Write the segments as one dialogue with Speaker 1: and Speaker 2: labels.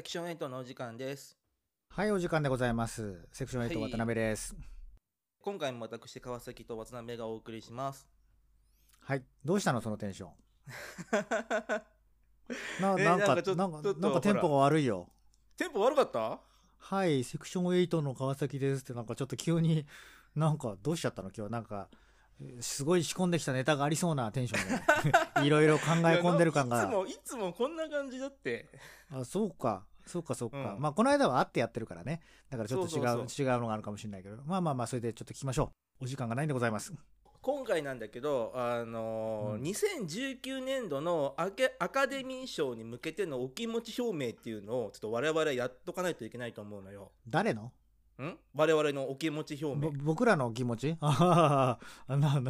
Speaker 1: セクション8のお時間です。
Speaker 2: はい、お時間でございます。セクション8
Speaker 1: はい
Speaker 2: 渡辺です。
Speaker 1: 今回も私、川崎と渡辺がお送りします。
Speaker 2: はい、どうしたのそのテンション？な
Speaker 1: え
Speaker 2: なんか
Speaker 1: なんか
Speaker 2: なんかテンポが悪いよ。
Speaker 1: テンポ悪かった？
Speaker 2: はい、セクション8の川崎ですってなんかちょっと急になんかどうしちゃったの？今日なんかえーすごい仕込んできたネタがありそうなテンションで いろいろ考え込んでる感が
Speaker 1: いつも、いつもこんな感じだって。
Speaker 2: あそうかそうかそうか、
Speaker 1: うん。
Speaker 2: まあこの間は会ってやってるからね。だからちょっと違う違うのがあるかもしれないけど。まあまあまあそれでちょっと聞きましょう。お時間がないんでございます
Speaker 1: 今回なんだけど、あのー
Speaker 2: うん。
Speaker 1: 2019年度のアケアカデミー賞に向けてのお気持ち表明っていうのをちょっと我々やっとかないといけないと思うのよ。
Speaker 2: 誰の？
Speaker 1: ん？我々のお気持ち表
Speaker 2: ぼ
Speaker 1: 明。
Speaker 2: 僕らの気持ち？ああな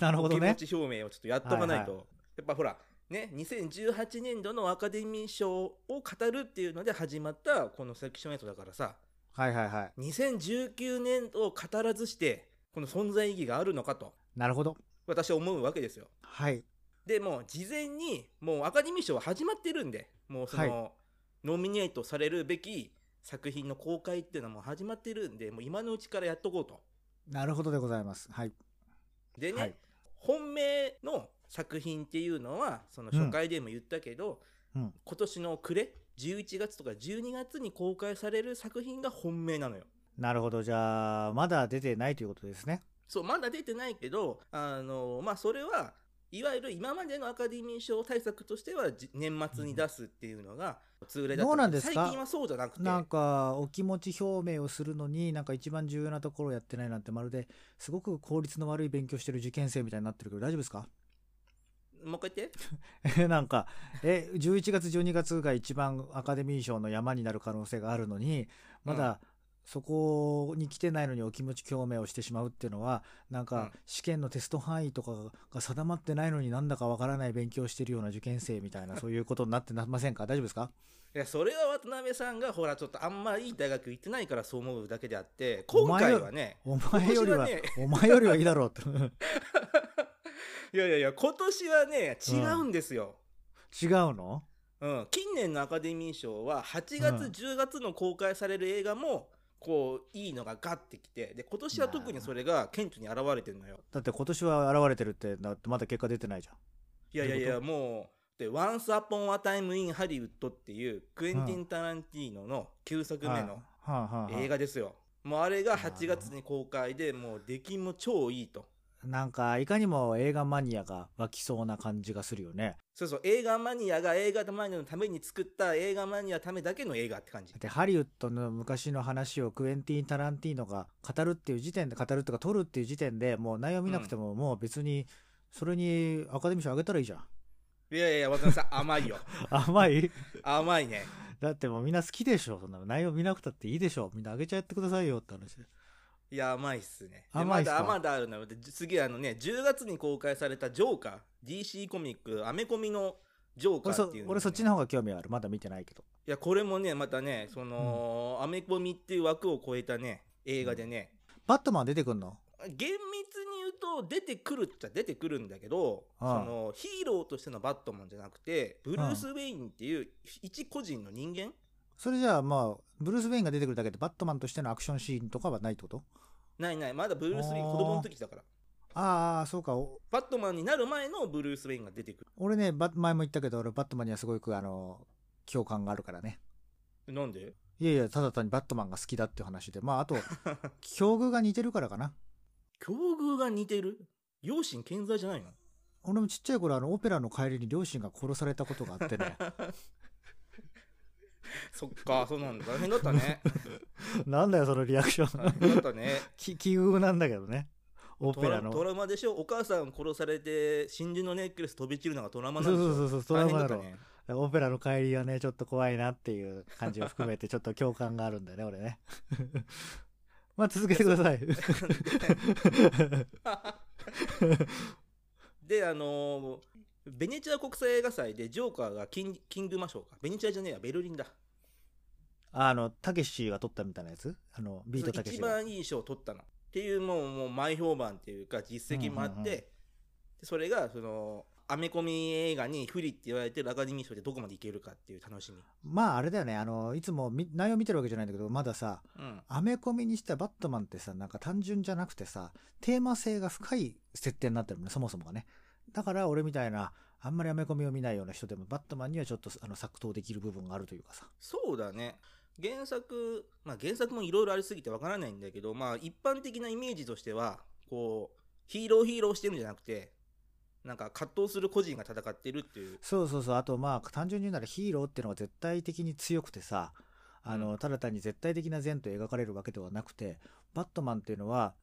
Speaker 2: なるほどね。
Speaker 1: お気持ち表明をちょっとやっとかないと。
Speaker 2: はい。
Speaker 1: やっぱほら、ね、2018年度のアカデミー賞を語るっていうので始まったこのセクション8だからさ、
Speaker 2: はいはいはい。
Speaker 1: 2019年度を語らずして、この存在意義があるのかと、
Speaker 2: なるほど。
Speaker 1: 私は思うわけですよ。
Speaker 2: はい。
Speaker 1: でもう事前にもうアカデミー賞は始まってるんでもうその、
Speaker 2: は
Speaker 1: ノミネートされるべき作品の公開っていうのはもう始まってるんでもう今のうちからやっとこうと。
Speaker 2: なるほどでございます。はい。
Speaker 1: でね、
Speaker 2: はい。
Speaker 1: 本命の作品っていうのはその初回でも言ったけど、
Speaker 2: うん。
Speaker 1: 今年の暮れ11月とか12月に公開される作品が本命なのよ。
Speaker 2: なるほど。じゃあまだ出てないということですね。
Speaker 1: そうまだ出てないけどあのまあそれはいわゆる今までのアカデミー賞対策としてはじ年末に出すっていうのが通例だった。
Speaker 2: どうなんですか？
Speaker 1: 最近はそうじゃなくて。
Speaker 2: なんかお気持ち表明をするのになんか一番重要なところをやってないなんてまるですごく効率の悪い勉強してる受験生みたいになってるけど大丈夫ですか？
Speaker 1: もう一回言って。
Speaker 2: え なんかえ11月12月が一番アカデミー賞の山になる可能性があるのにまだそこに来てないのにお気持ち表明をしてしまうっていうのはなん
Speaker 1: うん。
Speaker 2: か試験のテスト範囲とかが定まってないのになんだかわからない勉強をしてるような受験生みたいなそういうことになってなませんか？大丈夫ですか？
Speaker 1: いやそれは渡辺さんがほらちょっとあんまいい大学行ってないからそう思うだけであって今回はね
Speaker 2: お前よりはお前よりはいいだろうって
Speaker 1: いやいやいや今年はね違うんですよ、
Speaker 2: 違うの？
Speaker 1: うん。近年のアカデミー賞は8月、
Speaker 2: うん。
Speaker 1: 10月の公開される映画もこういいのがガッてきてで今年は特にそれが顕著に現れてるのよ。
Speaker 2: だって今年は現れてるってだってまだ結果出てないじゃん。
Speaker 1: いやいやいや
Speaker 2: どういうこ
Speaker 1: もうで「Once Upon a Time in Hollywood」っていうクエンティン・タランティーノの9作目の
Speaker 2: はいはあはあはあ。
Speaker 1: 映画ですよ。もうあれが8月に公開でもう出来も超いいと
Speaker 2: なんかいかにも映画マニアが湧きそうな感じがするよね。
Speaker 1: そうそう映画マニアが映画マニアのために作った映画マニアのためだけの映画って感じ。
Speaker 2: でハリウッドの昔の話をクエンティン・タランティーノが語るっていう時点で語るとか撮るっていう時点でもう内容見なくてももう別にそれにアカデミー賞あげたらいいじゃん。
Speaker 1: いやいや渡辺さん甘いよ。
Speaker 2: 甘い？
Speaker 1: 甘いね。
Speaker 2: だってもうみんな好きでしょ。そんなの。内容見なくたっていいでしょ。みんなあげちゃってくださいよって話で
Speaker 1: いや甘いっすね。で
Speaker 2: 甘いっすか？
Speaker 1: まだまだあるのよ。で次あのね10月に公開されたジョーカー。DC コミックアメコミのジョーカーっていうね、
Speaker 2: 俺そっちの方が興味ある。まだ見てないけど。
Speaker 1: いやこれもねまたねその、アメコミっていう枠を超えたね映画でね、
Speaker 2: バットマン出てくんの？
Speaker 1: 厳密に言うと出てくるっちゃ出てくるんだけど、
Speaker 2: ああ
Speaker 1: そのヒーローとしてのバットマンじゃなくてブルース・ウェインっていう一個人の人間
Speaker 2: それじゃあまあブルース・ウェインが出てくるだけでバットマンとしてのアクションシーンとかはないってこと？
Speaker 1: ないない。まだブルース・ウェイン子供の時だから。
Speaker 2: ああそうか。お
Speaker 1: バットマンになる前のブルース・ウェインが出てく
Speaker 2: 俺ねバ前も言ったけど俺バットマンにはすごくあの共感があるからね。
Speaker 1: るなんで？
Speaker 2: いやいやただ単にバットマンが好きだっていう話で。まああと 境遇が似てるからかな。
Speaker 1: 境遇が似てる？両親健在じゃないの？
Speaker 2: 俺もちっちゃい頃あのオペラの帰りに両親が殺されたことがあってね
Speaker 1: そっかそうなんだ。大変だったね。
Speaker 2: なんだよそのリアクショ
Speaker 1: 大
Speaker 2: ン
Speaker 1: 変だったね。
Speaker 2: き奇遇なんだけどね。オペラの。
Speaker 1: トラウマでしょ？お母さん殺されて真珠のネックレス飛び散るのがトラウマ
Speaker 2: そ
Speaker 1: なんでしょ？
Speaker 2: うそうそうそうトラウマだろ。オペラの帰りはねちょっと怖いなっていう感じを含めてちょっと共感があるんだよね俺ね。まあ続けてください。
Speaker 1: であのーベネチア国際映画祭でジョーカーがキンキングマ賞か。ベネチアじゃねえやベルリンだ
Speaker 2: あのたけしが撮ったみたいなやつ？あのビートたけし
Speaker 1: 一
Speaker 2: が
Speaker 1: 番いい賞を取ったのっていうもうもう前評判っていうか実績もあって、
Speaker 2: うんうんうん
Speaker 1: でそれがそのアメコミ映画に不利って言われてるアカデミー賞でどこまでいけるかっていう楽しみ。
Speaker 2: まああれだよねあのいつもみ内容見てるわけじゃないんだけどまださ
Speaker 1: うん。
Speaker 2: アメコミにしてはバットマンってさなんか単純じゃなくてさテーマ性が深い設定になってるもんねそもそもがねだから俺みたいなあんまりアメコミを見ないような人でもバットマンにはちょっとあの作答できる部分があるというかさ
Speaker 1: そうだね。原作、まあ原作もいろいろありすぎてわからないんだけど、まあ一般的なイメージとしては、こう、ヒーローヒーローしてるんじゃなくて、なんか葛藤する個人が戦ってるっていう。
Speaker 2: そうそうそうあとまあ単純に言うならヒーローっていうのが絶対的に強くてさあの、
Speaker 1: うん
Speaker 2: ただ単に絶対的な善と描かれるわけではなくてバットマンっていうのは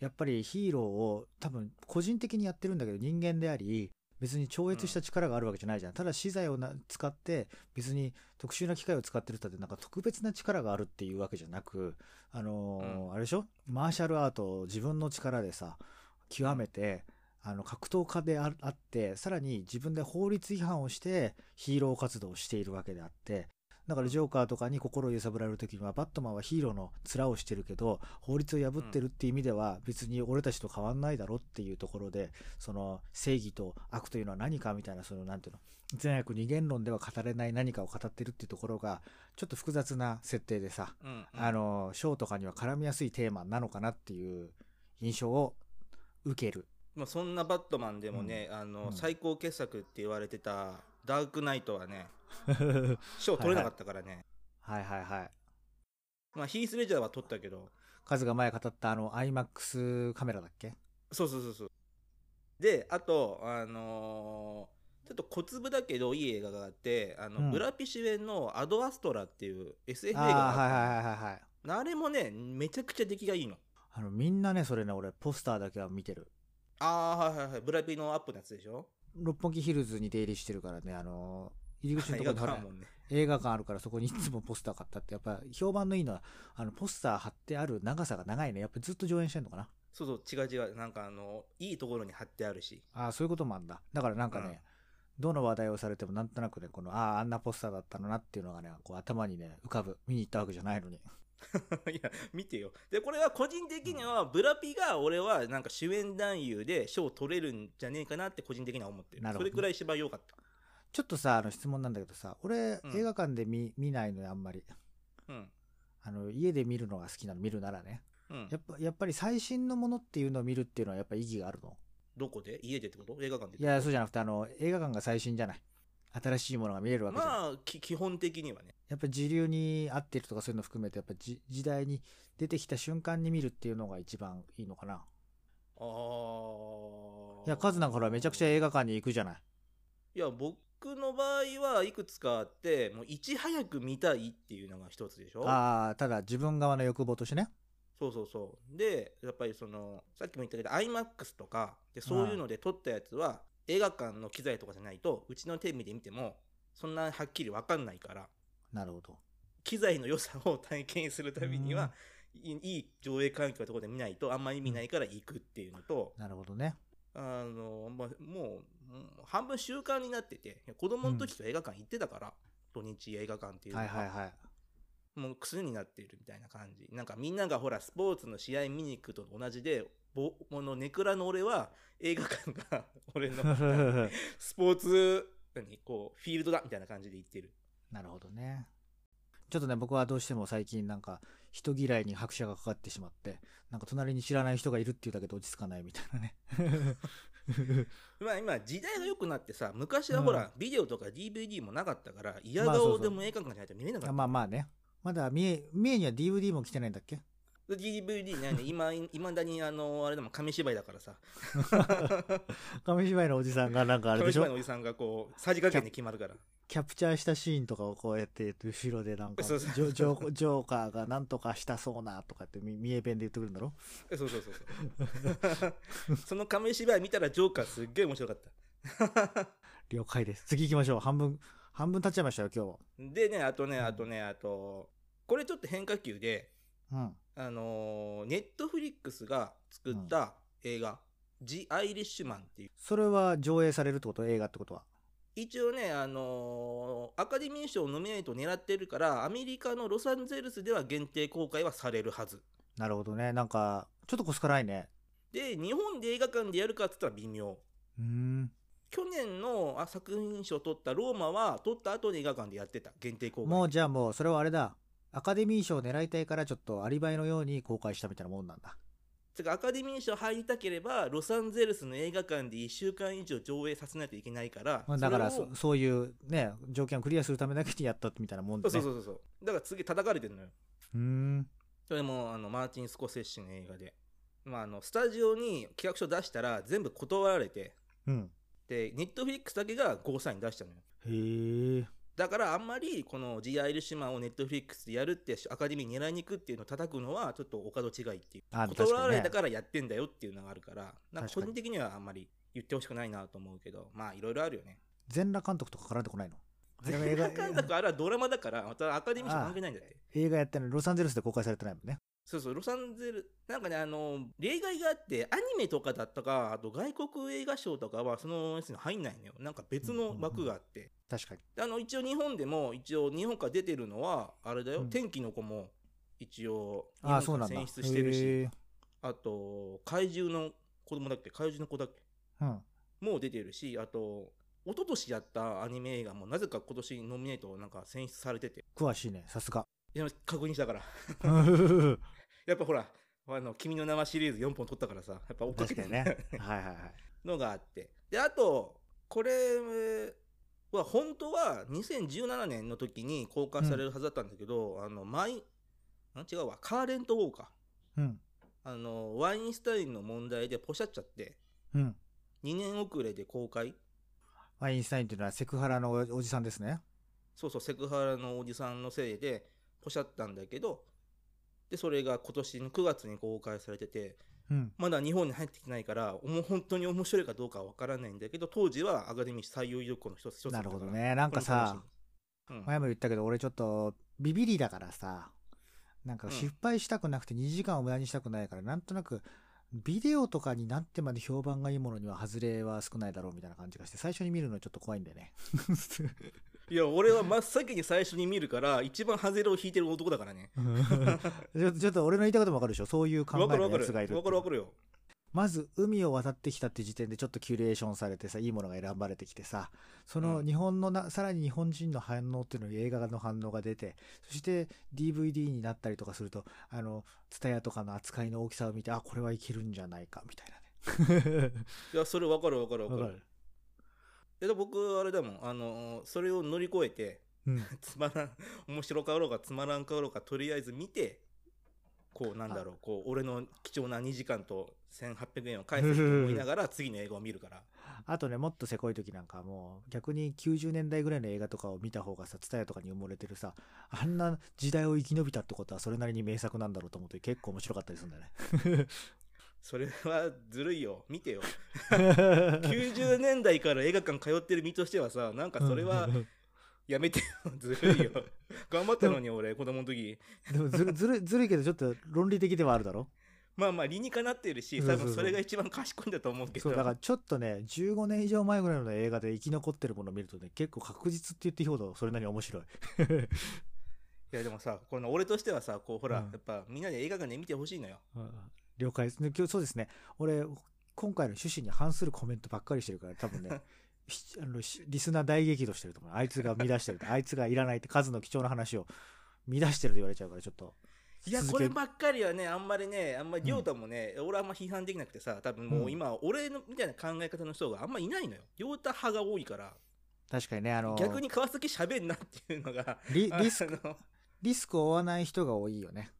Speaker 2: やっぱりヒーローを多分個人的にやってるんだけど人間であり別に超越した力があるわけじゃないじゃん、ただ資材をな使って別に特殊な機械を使ってる人ってなんか特別な力があるっていうわけじゃなくあのー
Speaker 1: うん。
Speaker 2: あれでしょ？マーシャルアートを自分の力でさ極めてあの格闘家でああってさらに自分で法律違反をしてヒーロー活動をしているわけであってだからジョーカーとかに心を揺さぶられる時にはバットマンはヒーローの面をしてるけど法律を破ってるっていう意味では別に俺たちと変わんないだろっていうところでその正義と悪というのは何かみたいなそのなんていうの善悪二元論では語れない何かを語ってるっていうところがちょっと複雑な設定でさ
Speaker 1: うん、うん。
Speaker 2: あのショーとかには絡みやすいテーマなのかなっていう印象を受ける。
Speaker 1: まあそんなバットマンでもね、あの、
Speaker 2: うん。
Speaker 1: 最高傑作って言われてたダークナイトはね、賞取れなかったからね。
Speaker 2: はいはいはい。
Speaker 1: まあヒース・レジャーは取ったけど、
Speaker 2: カズが前語ったあの IMAX カメラだっけ？
Speaker 1: そうそうそうそう。で、あと、あのーちょっと小粒だけどいい映画があって、あの、
Speaker 2: うん
Speaker 1: ブラピ主演のアドアストラっていう SF 映
Speaker 2: あ
Speaker 1: 画があ
Speaker 2: はいはいはいはいはい。
Speaker 1: あれもね、めちゃくちゃ出来がいいの。
Speaker 2: あのみんなねそれね俺ポスターだけは見てる。
Speaker 1: ああ、はいはいはい。ブラピのアップのやつでしょ？
Speaker 2: 六本木ヒルズに出入りしてるからねあの入り口のところに
Speaker 1: 映画館もんね。
Speaker 2: 映画館あるからそこにいつもポスター買ったってやっぱ評判のいいのはあのポスター貼ってある長さが長いねやっぱりずっと上演してんのかな
Speaker 1: そうそう、違う違う。なんかあの、いいところに貼ってあるし。
Speaker 2: ああそういうこともあるんだだからなんかね、どの話題をされてもなんとなくねこのあああんなポスターだったのなっていうのがねこう頭にね浮かぶ見に行ったわけじゃないのに
Speaker 1: いや、見てよ。で、これは個人的には、ブラピが俺はなんか主演男優で賞取れるんじゃねえかなって個人的には思ってる。
Speaker 2: なるほど
Speaker 1: それくらい芝居良かった。
Speaker 2: ちょっとさあの質問なんだけどさ俺、
Speaker 1: うん。
Speaker 2: 映画館で見見ないのよあんまり。
Speaker 1: うん。
Speaker 2: あの家で見るのが好きなの見るならね。
Speaker 1: うん。
Speaker 2: やっ。ぱやっぱり最新のものっていうのを見るっていうのはやっぱ意義があるの。
Speaker 1: どこで？家でってこと？映画館で
Speaker 2: いやそうじゃなくてあの映画館が最新じゃない。新しいものが見れるわけじゃん、
Speaker 1: まあ、き基本的にはね。
Speaker 2: やっぱ時流に合ってるとかそういうの含めてやっぱじ時代に出てきた瞬間に見るっていうのが一番いいのかな。
Speaker 1: ああ。
Speaker 2: いやカズなんかほらめちゃくちゃ映画館に行くじゃない。
Speaker 1: いや、僕の場合はいくつかあって、もういち早く見たいっていうのが一つでしょ？
Speaker 2: ああただ自分側の欲望としてね。
Speaker 1: そうそうそう。で、やっぱりその、さっきも言ったけど、IMAX とか、でそういうので撮ったやつは、映画館の機材とかじゃないと、うちのテレビで見ても、そんなはっきりわかんないから、
Speaker 2: なるほど。
Speaker 1: 機材の良さを体験するためには、いいいい上映環境のところで見ないと、あんまり見ないから行くっていうのと、
Speaker 2: なるほどね。
Speaker 1: あの、まあ、もう半分習慣になってて、子供の時と映画館行ってたから、土日映画館っていうの
Speaker 2: はいはいはい。
Speaker 1: もう癖になっているみたいな感じ。なんかみんながほら、スポーツの試合見に行くと同じで、ぼこのネクラの俺は映画館が俺の スポーツ、何こう、フィールドだみたいな感じで言ってる。
Speaker 2: なるほどね。ちょっとね僕はどうしても最近なんか人嫌いに拍車がかかってしまってなんか隣に知らない人がいるっていうだけで落ち着かないみたいなね
Speaker 1: まあ今時代が良くなってさ、昔はほら、ビデオとか DVD もなかったから、嫌顔でも映画館じゃないと見れなかった。
Speaker 2: まあまあね。まだ三重三重には DVD も来てないんだっけ
Speaker 1: ？DVD ね、今、いまだにあの、あれでも紙芝居だからさ、
Speaker 2: 紙芝居のおじさんがなんかあれで
Speaker 1: 紙
Speaker 2: しょ？
Speaker 1: 芝居のおじさんがこう、さじ加減で決まるから。
Speaker 2: キャプチャーしたシーンとかをこうやって後ろでなんかジョジョジョーカーがなんとかしたそうなとかってみ三重弁で言ってくるんだろ？
Speaker 1: そうそうそう。そう。その紙芝居見たらジョーカーすっげえ面白かった。
Speaker 2: 了解です。次行きましょう。半分半分経っちゃいましたよ今
Speaker 1: でね、あとね、あとね、あと、これちょっと変化球で、
Speaker 2: 日うん。
Speaker 1: あのネットフリックスが作った映画、ジ・アイリッシュマンっていう。
Speaker 2: それは上映されるってこと？映画ってことは
Speaker 1: 一応ね、あのアカデミー賞ノミネートを狙ってるから、アメリカのロサンゼルスでは限定公開はされるはず。
Speaker 2: なるほどね。なんかちょっとコス辛いね。
Speaker 1: で、日本で映画館でやるかって言ったら微妙。
Speaker 2: うーん。
Speaker 1: 去年のあ作品賞を取ったローマは取った後に映画館でやってた。限定公開。
Speaker 2: もうじゃあもうそれはあれだ。アカデミー賞を狙いたいからちょっとアリバイのように公開したみたいなもんなんだ
Speaker 1: てかアカデミー賞入りたければロサンゼルスの映画館で1週間以上上映させないといけないから
Speaker 2: まあだから
Speaker 1: そ
Speaker 2: そそういうね条件をクリアするためだけにやったみたいなもんでね。
Speaker 1: そうそうそうそう。だから次叩かれてるのよ。
Speaker 2: うーん。
Speaker 1: それもあのマーティン・スコセッシの映画で、まあ、あのスタジオに企画書出したら全部断られて。
Speaker 2: うん。
Speaker 1: でネットフリックスだけがゴーサイン出したのよ。
Speaker 2: へえ
Speaker 1: だからあんまりこの G. アイルシマンをネットフリックスでやるってアカデミーに狙いに行くっていうのを叩くのはちょっとお門違いっていう。
Speaker 2: あ
Speaker 1: 断られたからやってんだよっていうのがあるからなんか個人的にはあんまり言ってほしくないなと思うけどまあいろいろあるよね。
Speaker 2: 全裸監督とか絡んでこないの？
Speaker 1: 全裸監督あれはドラマだからまたアカデミー賞関係ないんだって。
Speaker 2: 映画やってるのにロサンゼルスで公開されてないもんね
Speaker 1: そうそうロサンゼルなんかねあの例外があってアニメとかだったかあと外国映画賞とかはそのやつに入んないのよ。なんか別の枠があって、
Speaker 2: 確かに。
Speaker 1: であの一応日本でも一応日本から出てるのはあれだよ、
Speaker 2: うん。
Speaker 1: 天気の子も一応日
Speaker 2: ああそうなん
Speaker 1: 選出してるし。あと怪獣の子供だっけ？怪獣の子だっけ？
Speaker 2: うん。
Speaker 1: もう出てるしあと一昨年やったアニメ映画もなぜか今年ノミネートなんか選出されてて。
Speaker 2: 詳しいねさすが。
Speaker 1: いや確認したから やっぱほらあの君の名はシリーズ4本取ったからさやっぱ追っかけて
Speaker 2: ね。はいはいはい。
Speaker 1: のがあって。であとこれは本当は2017年の時に公開されるはずだったんだけど、あのマイあ違うわ。カーレント・ウォーカー。
Speaker 2: うん。
Speaker 1: あのワインスタインの問題でポシャっちゃって。
Speaker 2: うん。
Speaker 1: 2年遅れで公開。
Speaker 2: アインシュタインっていうのはセクハラのおじさんですね。
Speaker 1: そうそうセクハラのおじさんのせいでポシャったんだけどでそれが今年の9月に公開されてて
Speaker 2: うん。
Speaker 1: まだ日本に入ってきてないからおも本当に面白いかどうかは分からないんだけど当時はアカデミー最有力校の一つ一つだ
Speaker 2: なるほどね。なんかさ、
Speaker 1: うん。
Speaker 2: 前も言ったけど俺ちょっとビビリだからさなんか
Speaker 1: うん。
Speaker 2: 失敗したくなくて2時間を無駄にしたくないから、なんとなくビデオとかになってまで評判がいいものには外れは少ないだろうみたいな感じがして最初に見るのちょっと怖いんだよね
Speaker 1: いや俺は真っ先に最初に見るから一番ハゼレを引いてる男だからね。
Speaker 2: ちょっとちょっと俺の言いたいこともわかるでしょ？そういう考えの
Speaker 1: 分かる分かる
Speaker 2: やつがいる
Speaker 1: 分かる分かるよ。
Speaker 2: まず海を渡ってきたって時点でちょっとキュレーションされてさいいものが選ばれてきてさその
Speaker 1: うん。
Speaker 2: 日本のな、さらに日本人の反応っていうのに映画の反応が出てそして DVD になったりとかするとあの TSUTAYA とかの扱いの大きさを見てあこれはいけるんじゃないかみたいなね。
Speaker 1: いやそれ分かる分かる分かる。
Speaker 2: わかる
Speaker 1: 僕あれだもん。あのそれを乗り越えて
Speaker 2: うん。
Speaker 1: つまらん面白かろうがつまらんかろうがとりあえず見てこうなんだろうこう俺の貴重な2時間と1800円を返すと思いながら次の映画を見るから。
Speaker 2: あとねもっとせこい時なんかもう逆に90年代ぐらいの映画とかを見た方がさ TSUTAYA とかに埋もれてるさあんな時代を生き延びたってことはそれなりに名作なんだろうと思って結構面白かったりするんだよね
Speaker 1: それはずるいよ。見てよ。90年代から映画館通ってる身としてはさなんかそれはやめてよ。ずるいよ。頑張ったのに俺子供の時。
Speaker 2: でもずるずるずるいけどちょっと論理的ではあるだろ？
Speaker 1: まあまあ理にかなってるし多分それが一番賢いんだと思うけど。
Speaker 2: そうだからちょっとね15年以上前ぐらいの映画で生き残ってるものを見るとね結構確実って言っていいほどそれなりに面白い。
Speaker 1: いやでもさこの俺としてはさこうほら、
Speaker 2: うん。
Speaker 1: やっぱみんなで映画館で見てほしいのよ
Speaker 2: 了解です。ね今日そうですね。俺今回の趣旨に反するコメントばっかりしてるから多分ね ひあのしリスナー大激怒してると思う。あいつが乱してると。あいつがいらないって数の貴重な話を乱してると言われちゃうからちょっと
Speaker 1: いやこればっかりはねあんまりねあんまり亮太もね、俺はあんま批判できなくてさ多分もう今、俺のみたいな考え方の人があんまいないのよ。亮太派が多いから。
Speaker 2: 確かにねあの
Speaker 1: 逆に川崎喋んなっていうのが
Speaker 2: リリスクリスクを負わない人が多いよね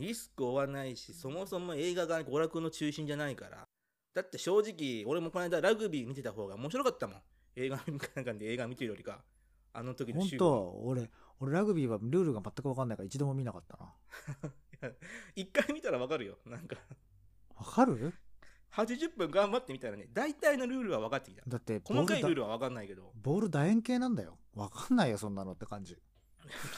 Speaker 1: リスクを負わないしそもそも映画が娯楽の中心じゃないから。だって正直俺もこの間ラグビー見てた方が面白かったもん。映画なんかで映画見てるよりか。あの時の
Speaker 2: 本
Speaker 1: 週
Speaker 2: 当俺俺ラグビーはルールが全く分かんないから一度も見なかったな。
Speaker 1: 一回見たらわかるよ。なんか。
Speaker 2: わかる
Speaker 1: ？80分頑張ってみたらね大体のルールは分かってきた。
Speaker 2: だってボ
Speaker 1: 細かい
Speaker 2: ール
Speaker 1: ルールは分かんないけど。
Speaker 2: ボール楕円形なんだよ。わかんないよそんなのって感じ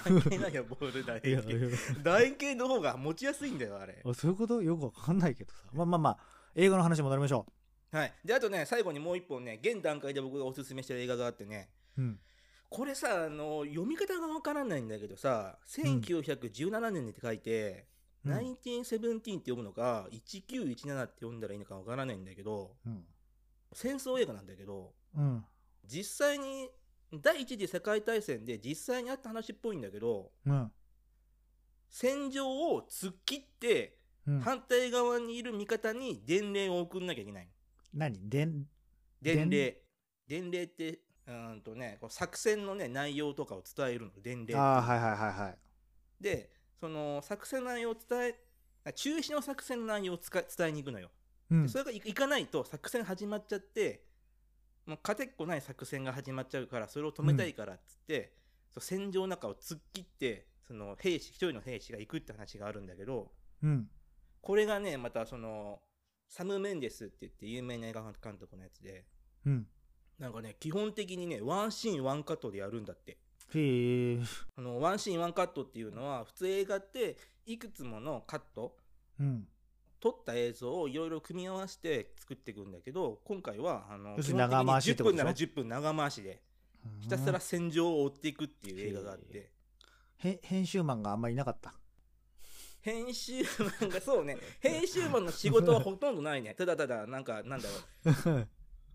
Speaker 1: 関係ないよボール楕円形楕円形の方が持ちやすいんだよあれ。
Speaker 2: あそういうこと？よくわかんないけどさ。まあまあまあ映画の話に戻りましょ
Speaker 1: はい。であとね最後にもう一本ね現段階で僕がおすすめしてる映画があってね。
Speaker 2: ううん。
Speaker 1: これさあの読み方がわからないんだけどさ1917年って書いて、
Speaker 2: うん。
Speaker 1: 1917って読むのか1917って読んだらいいのかわからないんだけど
Speaker 2: うん。
Speaker 1: 戦争映画なんだけど
Speaker 2: うん。
Speaker 1: 実際に第一次世界大戦で実際にあった話っぽいんだけど
Speaker 2: うん。
Speaker 1: 戦場を突っ切って
Speaker 2: うん。
Speaker 1: 反対側にいる味方に伝令を送んなきゃいけない
Speaker 2: 何？伝、
Speaker 1: 伝令伝？令ってうーんとね作戦のね内容とかを伝えるの伝令
Speaker 2: ああ、はいはいはいはい。
Speaker 1: でその作戦内容を伝えあ中止の作戦の内容を伝えに行くのよ、
Speaker 2: うん
Speaker 1: で。それがいいかないと作戦始まっちゃってもう勝てっこない作戦が始まっちゃうからそれを止めたいからっつって、そう戦場の中を突っ切ってその兵士一人の兵士が行くって話があるんだけど
Speaker 2: うん。
Speaker 1: これがねまたそのサム・メンデスって言って有名な映画監督のやつで
Speaker 2: うん。
Speaker 1: なんかね基本的にねワンシーンワンカットでやるんだって
Speaker 2: へえ。
Speaker 1: あのワンシーンワンカットっていうのは普通映画っていくつものカット
Speaker 2: うん。
Speaker 1: 撮った映像をいろいろ組み合わせて作っていくんだけど今回はあの
Speaker 2: 長回しってこと
Speaker 1: 10分なら
Speaker 2: でし
Speaker 1: 10分長回しでひたすら戦場を追っていくっていう映画があって。
Speaker 2: へ編集マンがあんまりいなかった？
Speaker 1: 編集マンがそうね。編集マンの仕事はほとんどないね。ただただなんかなんだろう。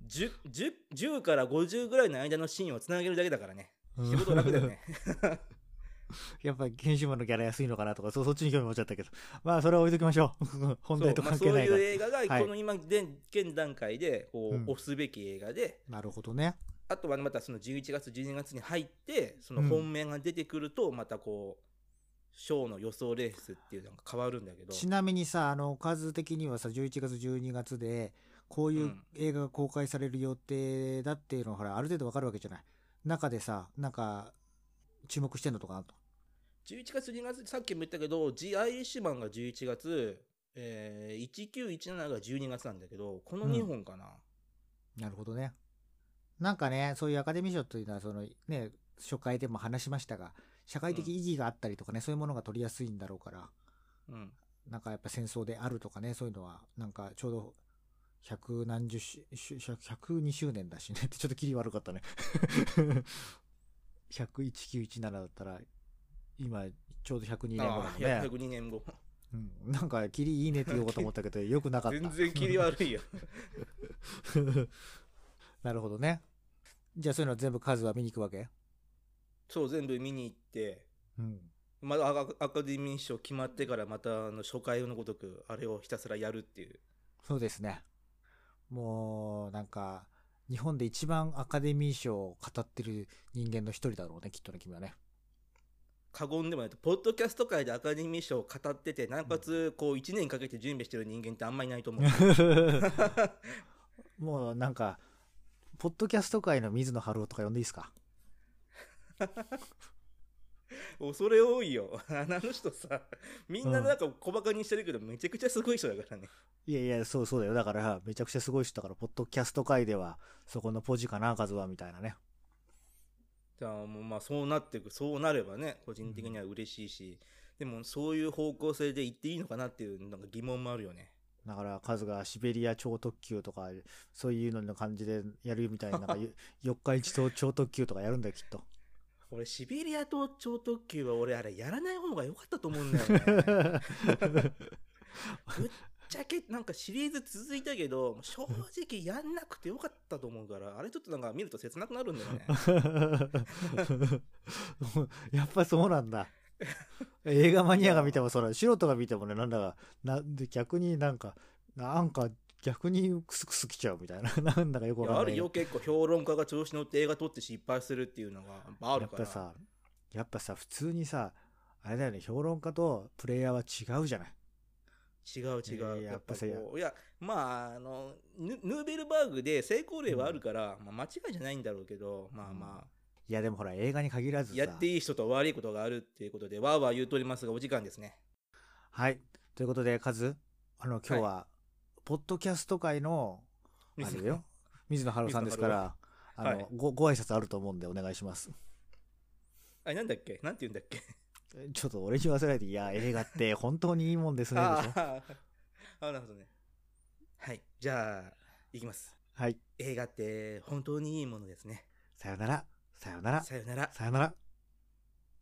Speaker 1: 10, 10, 10から50ぐらいの間のシーンをつなげるだけだからね。仕事楽だよね
Speaker 2: やっぱり編集マンのギャラ安いのかなとか、そそっちに興味持っちゃったけど。まあ、それは置いときましょう。本題と関係ないから。
Speaker 1: そういう映画が
Speaker 2: はい
Speaker 1: この今現現段階でこう、
Speaker 2: うん
Speaker 1: 推すべき映画で
Speaker 2: なるほどね。
Speaker 1: あとはまたその11月12月に入ってその本命が出てくるとまたこうショーの予想レースっていうのが変わるんだけど
Speaker 2: ちなみにさ、あの、数的にはさ、11月、12月で、こういううん映画が公開される予定だっていうのは、ほら、ある程度わかるわけじゃない。中でさ、なんか、注目してんのとか。
Speaker 1: 11月12月さっきも言ったけど G アイリッシュマンが11月、えー、1917が12月なんだけどこの2本かな、
Speaker 2: なるほどね。なんかね、そういうアカデミー賞というのは、そのね、初回でも話しましたが、社会的意義があったりとかね、そういうものが取りやすいんだろうから、
Speaker 1: うん、
Speaker 2: なんかやっぱ戦争であるとかね、そういうのは、なんかちょうど、百何十し、し102周年だしねって ちょっとキリ悪かったね。11917だったら、今、ちょうど102年後だね。
Speaker 1: 102年後
Speaker 2: うん、なんか、キリいいねって言おうかと思ったけど、よくなかった。
Speaker 1: 全然切り悪いよ
Speaker 2: なるほどね。じゃあそういうのは全部数は見に行くわけ？
Speaker 1: そう全部見に行って
Speaker 2: うん。
Speaker 1: まだアカアカデミー賞決まってからまたあの初回のごとくあれをひたすらやるっていう
Speaker 2: そうですね。もう、なんか、日本で一番アカデミー賞を語ってる人間の一人だろうね、きっとね、君はね。
Speaker 1: 過言でもないとポッドキャスト界でアカデミー賞を語っててなおかつこう1年かけて準備してる人間ってあんまりいないと思う
Speaker 2: もうなんか、ポッドキャスト界の水野晴郎とか呼んでいいですか？
Speaker 1: 恐れ多いよ あの人さみんななんか小バカにしてるけどめちゃくちゃすごい人だからね
Speaker 2: いやいや、そうそうだよ。だから、めちゃくちゃすごい人だから、ポッドキャスト界では、そこのポジかな、数は、みたいなね。
Speaker 1: じゃあもうまあそうなっていくそうなればね個人的には嬉しいし、でもそういう方向性で行っていいのかなっていうなんか疑問もあるよね。
Speaker 2: だから、数がシベリア超特急とか、そういうのの感じでやるみたいな、なんか、よ 四日一と超特急とかやるんだよ、きっと。
Speaker 1: 俺シベリアと超特急は俺あれやらない方が良かったと思うんだよね。ぶ っちゃけなんかシリーズ続いたけど 正直やんなくてよかったと思うからあれちょっとなんか見ると切なくなるんだよね。
Speaker 2: やっぱそうなんだ。映画マニアが見ても、それ、素人が見てもね、なんだか、なで逆になんか、なんか、逆にクスクスきちゃうみたいな、なんだかよく
Speaker 1: い
Speaker 2: わかんない。
Speaker 1: あるよ結構評論家が調子乗って映画撮って失敗するっていうのがあ
Speaker 2: や
Speaker 1: るから。
Speaker 2: っぱさ、やっぱさ、普通にさ、あれだよね、評論家とプレイヤーは違うじゃない。
Speaker 1: 違う違う、
Speaker 2: いや
Speaker 1: やっぱういやまああのヌヌーベルバーグで成功例はあるから、まあ、間違いじゃないんだろうけどまあまあ、
Speaker 2: いや、でもほら、映画に限らずさ。
Speaker 1: やっていい人と悪いことがあるっていうことでわーわー言うとおりますがお時間ですね。
Speaker 2: はい。ということで、カズ、あの、今日は、ポッドキャスト界の、あれよ、水野晴郎さんですから、あの、
Speaker 1: はい。
Speaker 2: ご、ご挨拶あると思うんでお願いします。
Speaker 1: あれなんだっけ？なんて言うんだっけ？
Speaker 2: ちょっと俺に忘れないで、いや、映画って本当にいいもんですね、でしょ？
Speaker 1: ああなるほどね。はいじゃあいきます。
Speaker 2: はい。
Speaker 1: 映画って本当にいいものですね。
Speaker 2: さよなら、さよなら、
Speaker 1: さよなら。
Speaker 2: さよなら。